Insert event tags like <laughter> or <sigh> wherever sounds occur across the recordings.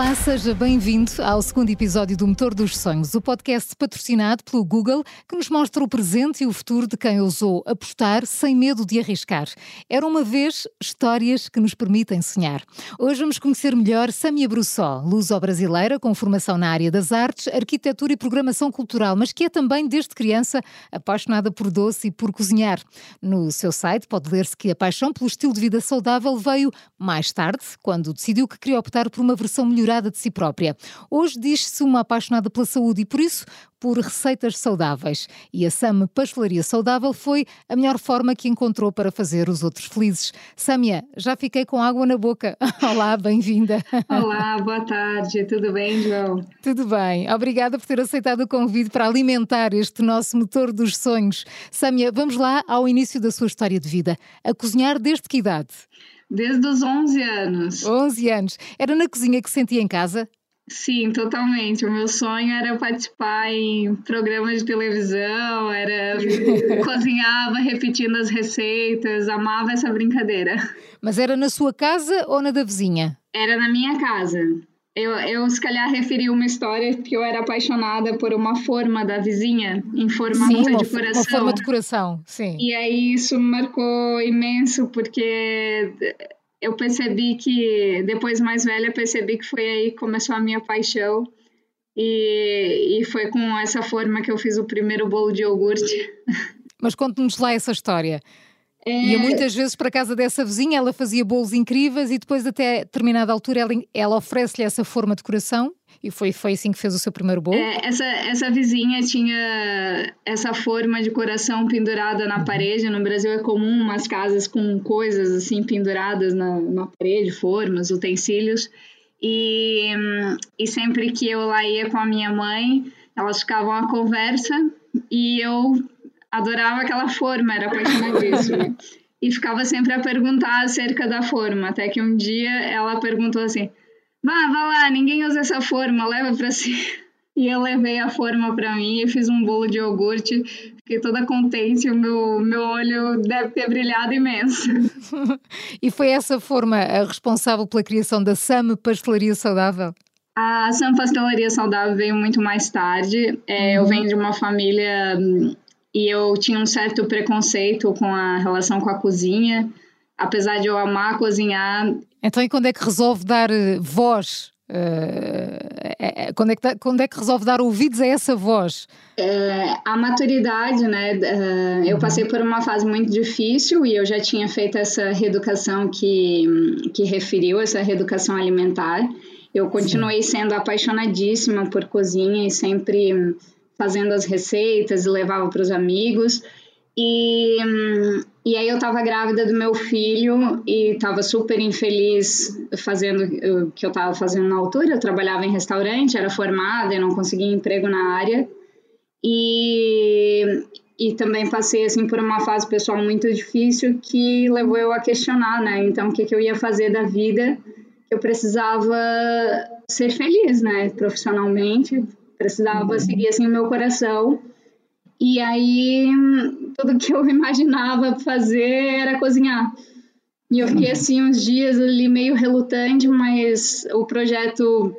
Olá, seja bem-vindo ao segundo episódio do Motor dos Sonhos, o podcast patrocinado pelo Google que nos mostra o presente e o futuro de quem ousou apostar sem medo de arriscar. Era uma vez histórias que nos permitem sonhar. Hoje vamos conhecer melhor Samia Brussó, luso-brasileira com formação na área das artes, arquitetura e programação cultural, mas que é também, desde criança, apaixonada por doce e por cozinhar. No seu site pode ler-se que a paixão pelo estilo de vida saudável veio mais tarde, quando decidiu que queria optar por uma versão melhorada de si própria. Hoje diz-se uma apaixonada pela saúde e, por isso, por receitas saudáveis. E a Sam Pastelaria Saudável foi a melhor forma que encontrou para fazer os outros felizes. Samia, já fiquei com água na boca. <laughs> Olá, bem-vinda. Olá, boa tarde. Tudo bem, João? Tudo bem. Obrigada por ter aceitado o convite para alimentar este nosso motor dos sonhos. Samia, vamos lá ao início da sua história de vida. A cozinhar desde que idade? Desde os 11 anos. 11 anos. Era na cozinha que sentia em casa? Sim, totalmente. O meu sonho era participar em programas de televisão, era <laughs> cozinhava repetindo as receitas, amava essa brincadeira. Mas era na sua casa ou na da vizinha? Era na minha casa. Eu, eu, se calhar, referi uma história que eu era apaixonada por uma forma da vizinha em formato sim, de coração. Uma forma de coração, sim. E aí isso me marcou imenso, porque eu percebi que, depois mais velha, percebi que foi aí que começou a minha paixão. E, e foi com essa forma que eu fiz o primeiro bolo de iogurte. Mas conte-nos lá essa história. É... Ia muitas vezes para a casa dessa vizinha, ela fazia bolos incríveis e depois, até determinada altura, ela, ela oferece-lhe essa forma de coração e foi, foi assim que fez o seu primeiro bolo? É, essa, essa vizinha tinha essa forma de coração pendurada na parede. No Brasil é comum umas casas com coisas assim penduradas na, na parede, formas, utensílios. E, e sempre que eu lá ia com a minha mãe, elas ficavam à conversa e eu adorava aquela forma, era apaixonadíssima. <laughs> e ficava sempre a perguntar acerca da forma, até que um dia ela perguntou assim: Vá, vá lá, ninguém usa essa forma, leva para si. <laughs> E eu levei a forma para mim e fiz um bolo de iogurte. Fiquei toda contente, o meu, meu olho deve ter brilhado imenso. <laughs> e foi essa forma a responsável pela criação da SAM Pastelaria Saudável? A SAM Pastelaria Saudável veio muito mais tarde. É, uhum. Eu venho de uma família e eu tinha um certo preconceito com a relação com a cozinha. Apesar de eu amar cozinhar. Então, e quando é que resolve dar eh, voz? Uh, quando, é que, quando é que resolve dar ouvidos a essa voz? É, a maturidade, né? Uh, eu passei por uma fase muito difícil e eu já tinha feito essa reeducação que, que referiu, essa reeducação alimentar. Eu continuei Sim. sendo apaixonadíssima por cozinha e sempre fazendo as receitas e levava para os amigos. E, e aí eu estava grávida do meu filho e estava super infeliz fazendo o que eu estava fazendo na altura. Eu trabalhava em restaurante, era formada, eu não conseguia emprego na área. E, e também passei assim por uma fase pessoal muito difícil que levou eu a questionar, né? Então, o que, que eu ia fazer da vida? Eu precisava ser feliz, né? Profissionalmente, precisava seguir assim o meu coração. E aí, tudo que eu <laughs> imaginava fazer era cozinhar. E eu fiquei assim uns dias ali meio relutante, mas o projeto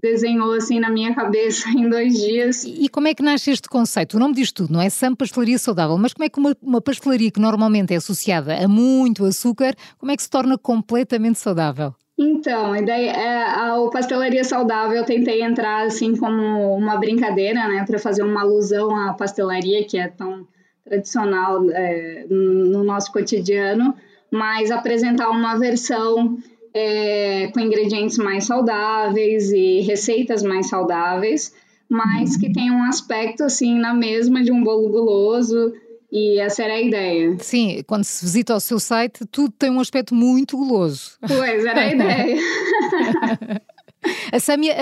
desenhou assim na minha cabeça <laughs> em dois dias. E como é que nasce este conceito? O nome diz tudo, não é? Sam Pastelaria Saudável, mas como é que uma, uma pastelaria que normalmente é associada a muito açúcar, como é que se torna completamente saudável? Então, a ideia é a, pastelaria saudável eu tentei entrar assim como uma brincadeira, né, para fazer uma alusão à pastelaria que é tão tradicional é, no nosso cotidiano, mas apresentar uma versão é, com ingredientes mais saudáveis e receitas mais saudáveis, mas que tem um aspecto assim na mesma de um bolo guloso e essa era a ideia. Sim, quando se visita o seu site, tudo tem um aspecto muito guloso. Pois, era a ideia. <laughs> <laughs> A Samia,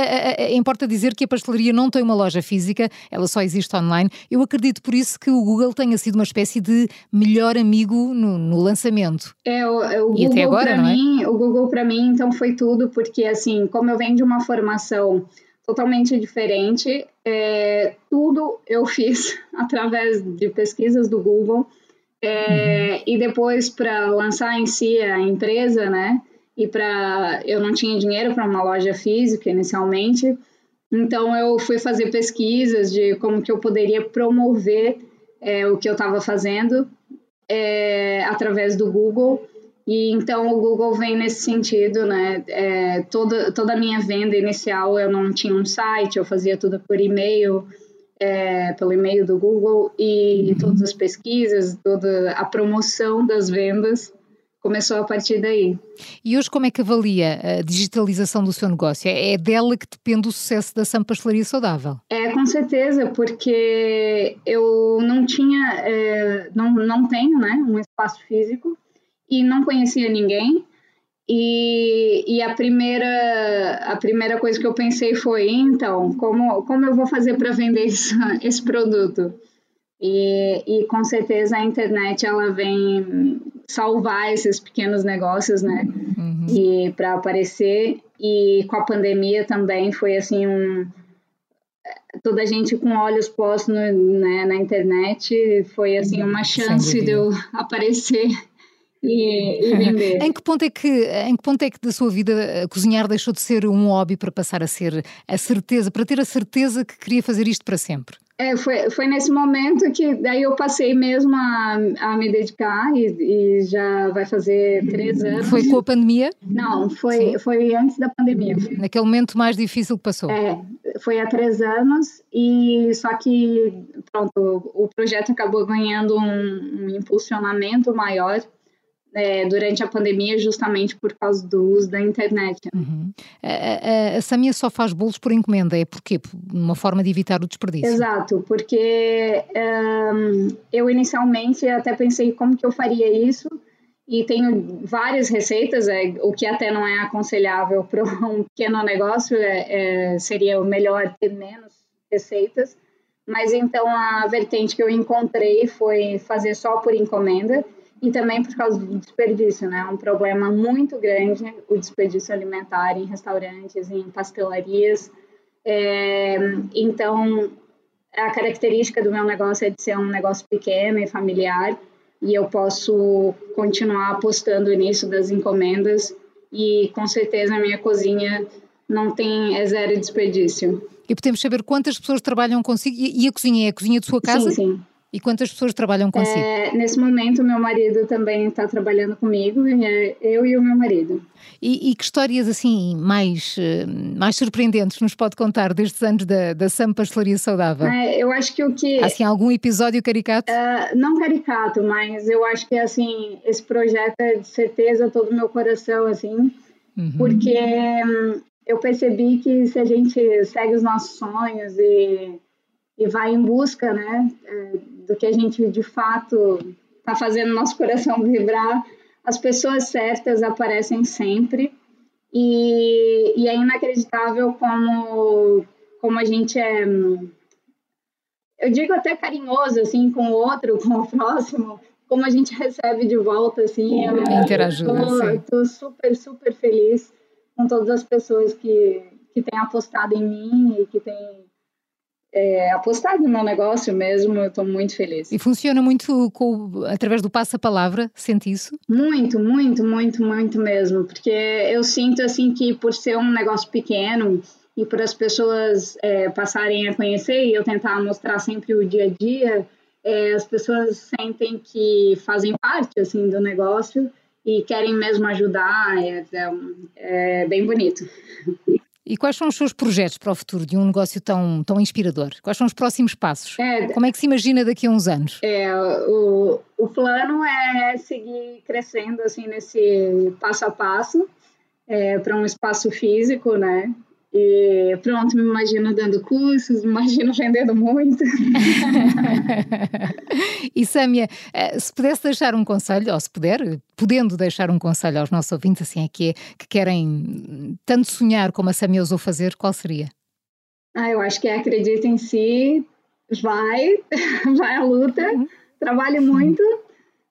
importa dizer que a pastelaria não tem uma loja física, ela só existe online. Eu acredito por isso que o Google tenha sido uma espécie de melhor amigo no, no lançamento. É, o, é, o e Google para é? mim, o Google para mim então foi tudo, porque assim, como eu venho de uma formação totalmente diferente. É, tudo eu fiz <laughs> através de pesquisas do Google. É, uhum. E depois, para lançar em si a empresa, né? e para eu não tinha dinheiro para uma loja física inicialmente. Então eu fui fazer pesquisas de como que eu poderia promover é, o que eu estava fazendo é, através do Google. E então o Google vem nesse sentido, né? É, toda, toda a minha venda inicial eu não tinha um site, eu fazia tudo por e-mail, é, pelo e-mail do Google, e uhum. todas as pesquisas, toda a promoção das vendas começou a partir daí. E hoje como é que avalia a digitalização do seu negócio? É dela que depende o sucesso da Sam Pastelaria Saudável? É, com certeza, porque eu não tinha, é, não, não tenho né, um espaço físico e não conhecia ninguém. E, e a, primeira, a primeira coisa que eu pensei foi, então, como, como eu vou fazer para vender isso, <laughs> esse produto? E, e com certeza a internet ela vem salvar esses pequenos negócios, né? Uhum. E para aparecer e com a pandemia também foi assim um toda a gente com olhos postos no, né, na internet foi assim uma chance de eu <laughs> aparecer e, e vender. <laughs> em que ponto é que em que ponto é que da sua vida cozinhar deixou de ser um hobby para passar a ser a certeza para ter a certeza que queria fazer isto para sempre? É, foi, foi nesse momento que daí eu passei mesmo a, a me dedicar e, e já vai fazer três anos. Foi com a pandemia? Não, foi, foi antes da pandemia. Naquele momento mais difícil que passou? É, foi há três anos e só que, pronto, o projeto acabou ganhando um, um impulsionamento maior é, durante a pandemia justamente por causa do uso da internet. Uhum. A, a, a, Samia só faz bolos por encomenda, é porque uma forma de evitar o desperdício. Exato, porque um, eu inicialmente até pensei como que eu faria isso e tenho várias receitas, é, o que até não é aconselhável <laughs> para um pequeno negócio, é, é, seria o melhor ter menos receitas, mas então a vertente que eu encontrei foi fazer só por encomenda, e também por causa do desperdício, né? É um problema muito grande o desperdício alimentar em restaurantes, em pastelarias. É, então, a característica do meu negócio é de ser um negócio pequeno e familiar e eu posso continuar apostando nisso das encomendas e com certeza a minha cozinha não tem é zero desperdício. E podemos saber quantas pessoas trabalham consigo e a cozinha é a cozinha de sua casa? Sim, sim. E quantas pessoas trabalham consigo? É, nesse momento, meu marido também está trabalhando comigo, é eu e o meu marido. E, e, que histórias assim mais, eh, mais surpreendentes nos pode contar destes anos da, da Sam Pastelaria Saudável? É, eu acho que o que... Assim, algum episódio caricato? Uh, não caricato, mas eu acho que assim, esse projeto é de certeza todo o meu coração, assim, uhum. porque hum, eu percebi que se a gente segue os nossos sonhos e, e vai em busca, né, é, do que a gente de fato está fazendo nosso <laughs> coração vibrar, as pessoas certas aparecem sempre e, e é inacreditável como, como a gente é, eu digo até carinhoso assim com o outro, <laughs> com o próximo, como a gente recebe de volta assim. Eu, Estou super super feliz com todas as pessoas que que têm apostado em mim e que têm é, apostar no negócio mesmo, eu estou muito feliz. E funciona muito com, através do passa-palavra, sente isso? Muito, muito, muito, muito mesmo, porque eu sinto assim que por ser um negócio pequeno e por as pessoas é, passarem a conhecer e eu tentar mostrar sempre o dia a dia, é, as pessoas sentem que fazem parte assim do negócio e querem mesmo ajudar, é, é, é bem bonito. E quais são os seus projetos para o futuro de um negócio tão, tão inspirador? Quais são os próximos passos? É, Como é que se imagina daqui a uns anos? É, o, o plano é seguir crescendo assim nesse passo a passo é, para um espaço físico, né? E pronto, me imagino dando cursos, me imagino <laughs> vendendo muito. <laughs> e Sâmia, eh, se pudesse deixar um conselho, ou se puder, podendo deixar um conselho aos nossos ouvintes, assim é que é, que querem tanto sonhar como a Sâmia ousou fazer, qual seria? Ah, eu acho que é acredita em si, vai, <laughs> vai à luta, uhum. trabalhe muito,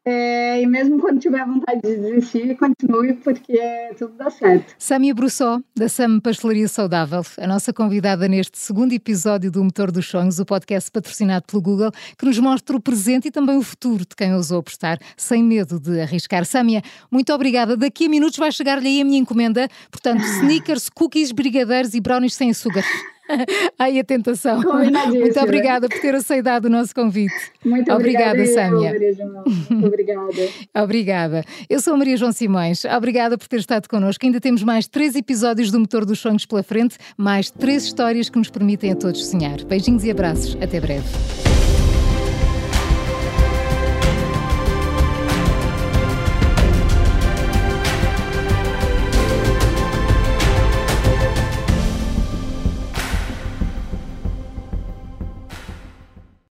É, e mesmo quando tiver vontade de desistir, continue, porque tudo dá certo. Samia Brussó, da Sam Pastelaria Saudável, a nossa convidada neste segundo episódio do Motor dos Sonhos, o podcast patrocinado pelo Google, que nos mostra o presente e também o futuro de quem ousou apostar, sem medo de arriscar. Samia, muito obrigada. Daqui a minutos vai chegar-lhe aí a minha encomenda, portanto, <laughs> sneakers, cookies, brigadeiros e brownies sem açúcar. <laughs> Ai, a tentação. Muito obrigada por ter aceitado o nosso convite. Muito obrigada, obrigada Sâmia. Muito obrigada. obrigada. Eu sou a Maria João Simões. Obrigada por ter estado connosco. Ainda temos mais três episódios do Motor dos Sonhos pela frente, mais três histórias que nos permitem a todos sonhar. Beijinhos e abraços. Até breve.